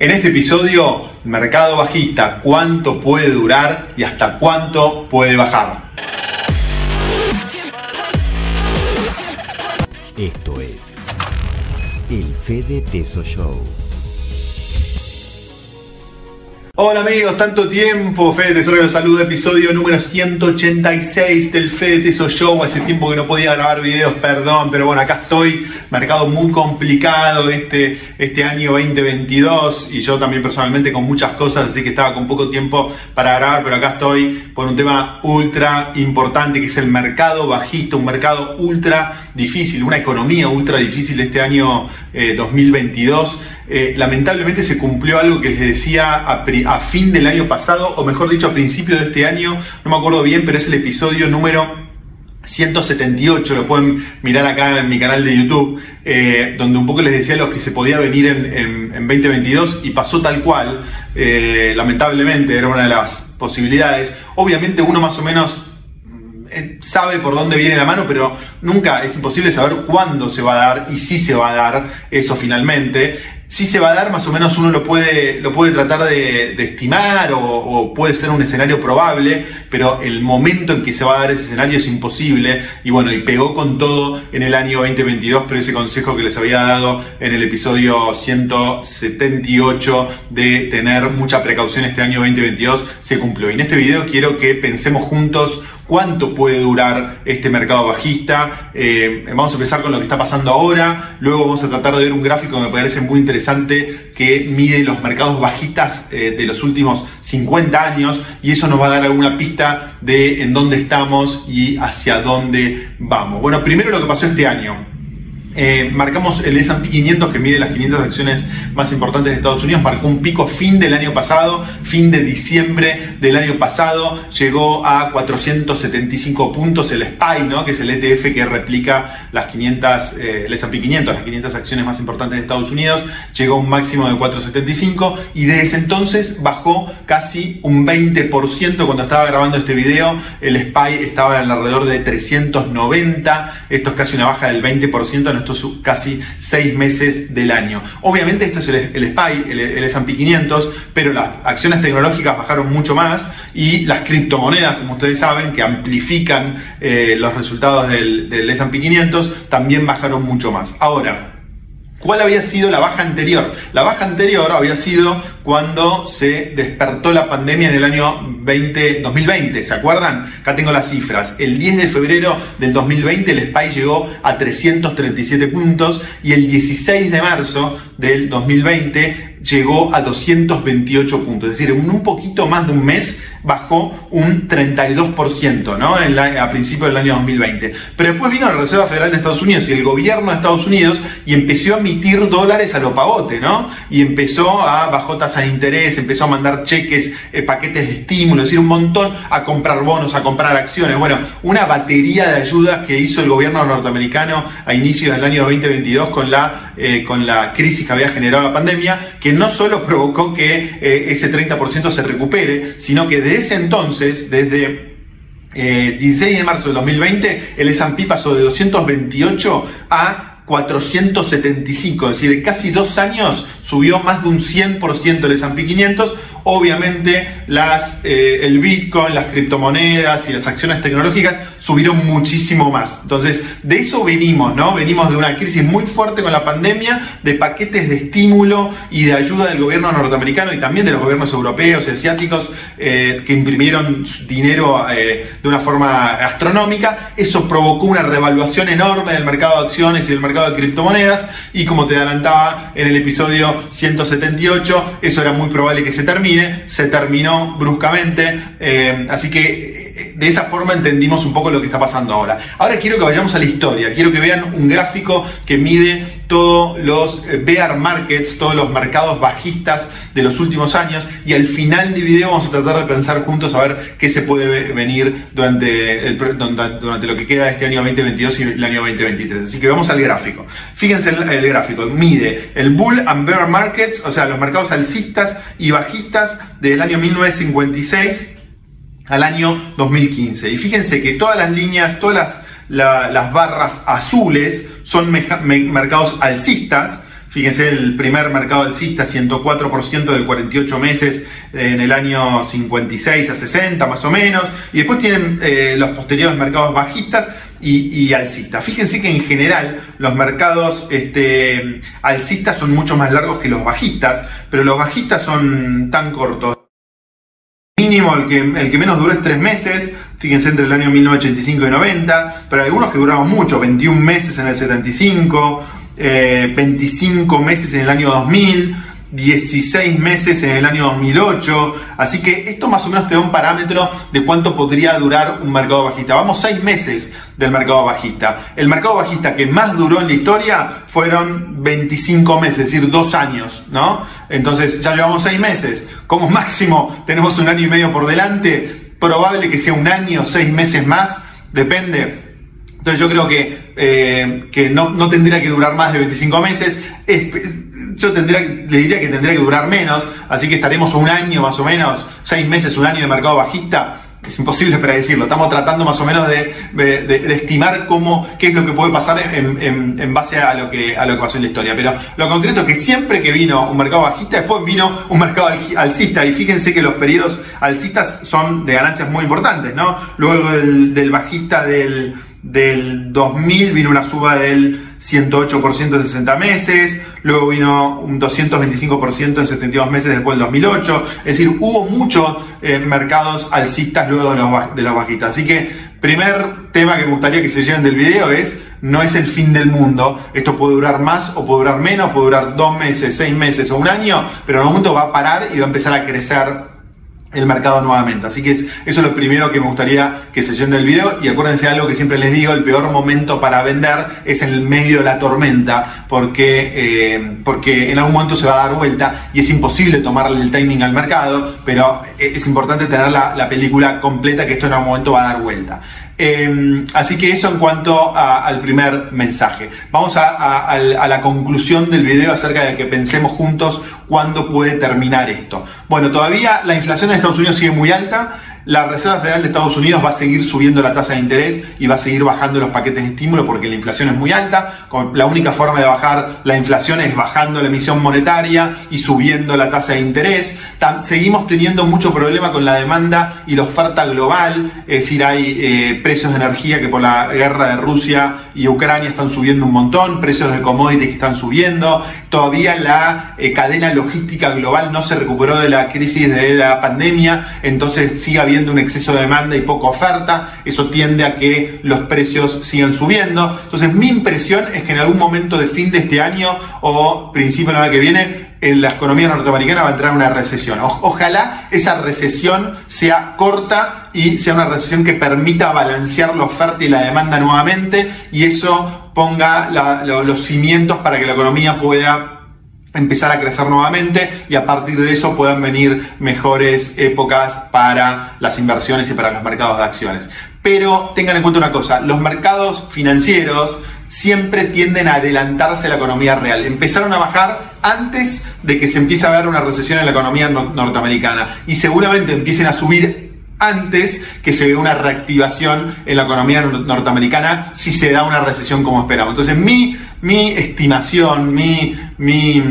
En este episodio, mercado bajista, cuánto puede durar y hasta cuánto puede bajar. Esto es el Fede Teso Show. Hola amigos, tanto tiempo, Fede Tesoro los saludo, episodio número 186 del Fede Teso Show, hace tiempo que no podía grabar videos, perdón, pero bueno, acá estoy, mercado muy complicado este, este año 2022 y yo también personalmente con muchas cosas, así que estaba con poco tiempo para grabar, pero acá estoy por un tema ultra importante que es el mercado bajista, un mercado ultra difícil, una economía ultra difícil este año 2022. Eh, eh, lamentablemente se cumplió algo que les decía a, a, fin del año pasado, o mejor dicho, a principio de este año, no me acuerdo bien, pero es el episodio número 178, lo pueden mirar acá en mi canal de YouTube, eh, donde un poco les decía lo que se podía venir en, en, 2022 y pasó tal cual, eh, lamentablemente era una de las posibilidades. Obviamente uno más o menos sabe por dónde viene la mano, pero nunca es imposible saber cuándo se va a dar y si se va a dar eso finalmente si se va a dar, más o menos uno lo puede, lo puede tratar de, estimar o, puede ser un escenario probable, pero el momento en que se va a dar ese escenario es imposible. Y bueno, y pegó con todo en el año 2022, pero ese consejo que les había dado en el episodio 178 de tener mucha precaución este año 2022 se cumplió. Y en este video quiero que pensemos juntos cuánto puede durar este mercado bajista. Eh, vamos a empezar con lo que está pasando ahora, luego vamos a tratar de ver un gráfico que me parece muy interesante que mide los mercados bajistas eh, de los últimos 50 años y eso nos va a dar alguna pista de en dónde estamos y hacia dónde vamos. Bueno, primero lo que pasó este año. Eh, marcamos el S&P 500 que mide las 500 acciones más importantes de Estados Unidos, marcó un pico fin del año pasado, fin de diciembre del año pasado, llegó a 475 puntos el SPY, ¿no? que es el ETF que replica las 500, eh, el S&P 500, las 500 acciones más importantes de Estados Unidos, llegó a un máximo de 475 y desde entonces bajó casi un 20% cuando estaba grabando este video, el SPY estaba en alrededor de 390, esto es casi una baja del 20% estos casi seis meses del año. Obviamente esto es el, SPY, el, S&P 500, pero las acciones tecnológicas bajaron mucho más y las criptomonedas, como ustedes saben, que amplifican eh, los resultados del, del S&P 500, también bajaron mucho más. Ahora, ¿Cuál había sido la baja anterior? La baja anterior había sido cuando se despertó la pandemia en el año 20, 2020, ¿se acuerdan? Acá tengo las cifras. El 10 de febrero del 2020 el SPY llegó a 337 puntos y el 16 de marzo del 2020 llegó a 228 puntos, es decir, en un poquito más de un mes bajó un 32% ¿no? A principios del año 2020. Pero después vino la Reserva Federal de Estados Unidos y el gobierno de Estados Unidos y empezó a emitir dólares a lo pavote, ¿no? Y empezó a, bajó tasas de interés, empezó a mandar cheques, eh, paquetes de estímulo, es decir, un montón, a comprar bonos, a comprar acciones. Bueno, una batería de ayudas que hizo el gobierno norteamericano a inicios del año 2022 con la, eh, con la crisis que había generado la pandemia, no solo provocó que eh, ese 30% se recupere, sino que desde ese entonces, desde 16 eh, de marzo del 2020, el S&P pasó de 228 a 475, es decir, en casi dos años subió más de un 100% el S&P 500. Obviamente las, eh, el Bitcoin, las criptomonedas y las acciones tecnológicas subieron muchísimo más. Entonces, de eso venimos, ¿no? Venimos de una crisis muy fuerte con la pandemia, de paquetes de estímulo y de ayuda del gobierno norteamericano y también de los gobiernos europeos y asiáticos eh, que imprimieron dinero eh, de una forma astronómica. Eso provocó una revaluación enorme del mercado de acciones y del mercado de criptomonedas y como te adelantaba en el episodio 178, eso era muy probable que se termine, se terminó bruscamente, eh, así que de esa forma entendimos un poco lo que está pasando ahora. Ahora quiero que vayamos a la historia, quiero que vean un gráfico que mide todos los eh, bear markets, todos los mercados bajistas de los últimos años y al final del video vamos a tratar de pensar juntos a ver qué se puede venir durante, durante lo que queda de este año 2022 y el año 2023. Así que vamos al gráfico. Fíjense el, el gráfico, mide el bull and bear markets, o sea, los mercados alcistas y bajistas del año 1956 al año 2015. Y fíjense que todas las líneas, todas las, las barras azules son mercados alcistas, Fíjense, el primer mercado alcista, 104% de 48 meses en el año 56 a 60 más o menos. Y después tienen eh, los posteriores mercados bajistas y, alcistas. Fíjense que en general los mercados este, alcistas son mucho más largos que los bajistas, pero los bajistas son tan cortos. Mínimo, el que, el que menos duró es tres meses, fíjense entre el año 1985 y 90, pero hay algunos que duraron mucho, 21 meses en el 75, 25 eh, meses en el año 2000, 16 meses en el año 2008. Así que esto más o menos te da un parámetro de cuánto podría durar un mercado bajista. Vamos 6 meses del mercado bajista. El mercado bajista que más duró en la historia fueron 25 meses, es decir, 2 años, ¿no? Entonces ya llevamos 6 meses. Como máximo tenemos un año y medio por delante. Probable que sea un año, 6 meses más, depende entonces yo creo que, eh, que no, no, tendría que durar más de 25 meses. yo tendría, le diría que tendría que durar menos, así que estaremos un año más o menos, seis meses, un año de mercado bajista. Es imposible predecirlo. Estamos tratando más o menos de, estimar cómo, qué es lo que puede pasar en, en, base a lo, que, a lo que pasó en la historia. Pero lo concreto es que siempre que vino un mercado bajista, después vino un mercado alcista. Y fíjense que los periodos alcistas son de ganancias muy importantes, ¿no? Luego del bajista del del 2000 vino una suba del 108% en 60 meses, luego vino un 225% en 72 meses después del 2008, es decir, hubo muchos eh, mercados alcistas luego de los, de. Así que, primer tema que me gustaría que se lleven del video es, no es el fin del mundo, esto puede durar más o puede durar menos, puede durar dos meses, seis meses o un año, pero en un momento va a parar y va a empezar a crecer el mercado nuevamente. Así que eso es lo primero que me gustaría que se lleven del video. Y acuérdense de algo que siempre les digo, el peor momento para vender es en el medio de la tormenta, porque, eh, porque en algún momento se va a dar vuelta y es imposible tomarle el timing al mercado, pero es importante tener la, la película completa que esto en algún momento va a dar vuelta. Em, así que eso en cuanto al primer mensaje. Vamos a, la conclusión del video acerca de que pensemos juntos cuándo puede terminar esto. Bueno, todavía la inflación en Estados Unidos sigue muy alta la Reserva Federal de Estados Unidos va a seguir subiendo la tasa de interés y va a seguir bajando los paquetes de estímulo porque la inflación es muy alta. La única forma de bajar la inflación es bajando la emisión monetaria y subiendo la tasa de interés. Seguimos teniendo mucho problema con la demanda y la oferta global, es decir, hay eh, precios de energía que por la guerra de Rusia y Ucrania están subiendo un montón, precios de commodities que están subiendo, todavía la eh, cadena logística global no se recuperó de la crisis de la pandemia, entonces sigue habiendo un exceso de demanda y poca oferta, eso tiende a que los precios sigan subiendo. Entonces mi impresión es que en algún momento de fin de este año o principio del año que viene, en la economía norteamericana va a entrar una recesión. ojalá esa recesión sea corta y sea una recesión que permita balancear la oferta y la demanda nuevamente y eso ponga los cimientos para que la economía pueda empezar a crecer nuevamente y a partir de eso puedan venir mejores épocas para las inversiones y para los mercados de acciones. Pero tengan en cuenta una cosa, los mercados financieros siempre tienden a adelantarse a la economía real. Empezaron a bajar antes de que se empiece a ver una recesión en la economía norteamericana y seguramente empiecen a subir antes que se vea una reactivación en la economía norteamericana si se da una recesión como esperamos. Entonces, mi, mi estimación, mi, mi,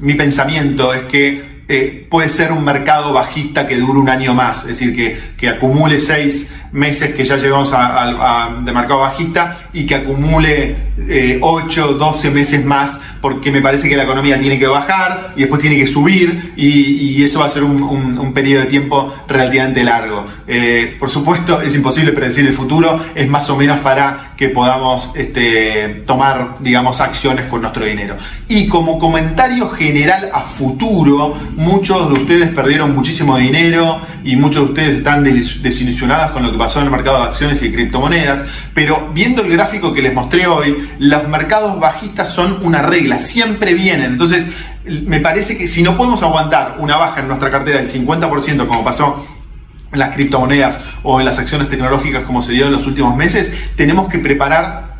mi pensamiento es que eh, puede ser un mercado bajista que dure un año más, es decir, que, que acumule seis meses que ya llevamos de mercado bajista y que acumule eh, 8, 12 meses más porque me parece que la economía tiene que bajar y después tiene que subir y, eso va a ser un, periodo de tiempo relativamente largo. Eh, por supuesto, es imposible predecir el futuro, es más o menos para que podamos este, tomar, digamos, acciones con nuestro dinero. Y como comentario general a futuro, muchos de ustedes perdieron muchísimo dinero y muchos de ustedes están desilusionados con lo que pasó en el mercado de acciones y criptomonedas, pero viendo el gráfico que les mostré hoy, los mercados bajistas son una regla, siempre vienen. Entonces, me parece que si no podemos aguantar una baja en nuestra cartera del 50%, como pasó en las criptomonedas o en las acciones tecnológicas como se dio en los últimos meses, tenemos que preparar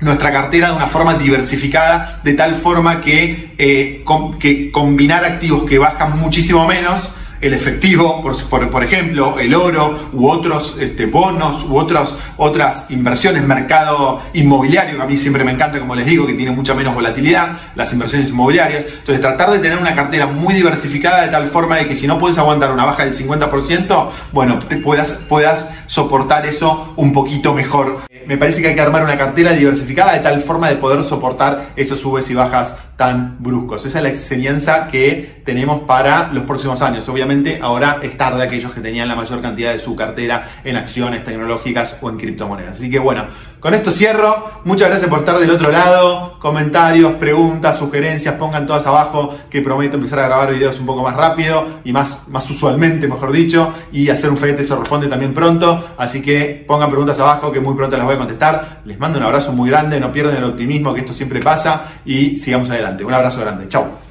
nuestra cartera de una forma diversificada, de tal forma que, eh, que combinar activos que bajan muchísimo menos, el efectivo, por, por, ejemplo, el oro u otros este, bonos u otros, otras inversiones, mercado inmobiliario, que a mí siempre me encanta, como les digo, que tiene mucha menos volatilidad, las inversiones inmobiliarias. Entonces, tratar de tener una cartera muy diversificada de tal forma de que si no puedes aguantar una baja del 50%, bueno, te puedas, puedas soportar eso un poquito mejor. Me parece que hay que armar una cartera diversificada de tal forma de poder soportar esos subes y bajas tan bruscos. Esa es la enseñanza que tenemos para los próximos años. Obviamente ahora es tarde aquellos que tenían la mayor cantidad de su cartera en acciones tecnológicas o en criptomonedas. Así que bueno, con esto cierro. Muchas gracias por estar del otro lado. Comentarios, preguntas, sugerencias, pongan todas abajo que prometo empezar a grabar videos un poco más rápido y más, más usualmente, mejor dicho, y hacer un FEDT se responde también pronto. Así que pongan preguntas abajo que muy pronto las voy a contestar. Les mando un abrazo muy grande, no pierdan el optimismo que esto siempre pasa y sigamos adelante. Un abrazo grande. Chao.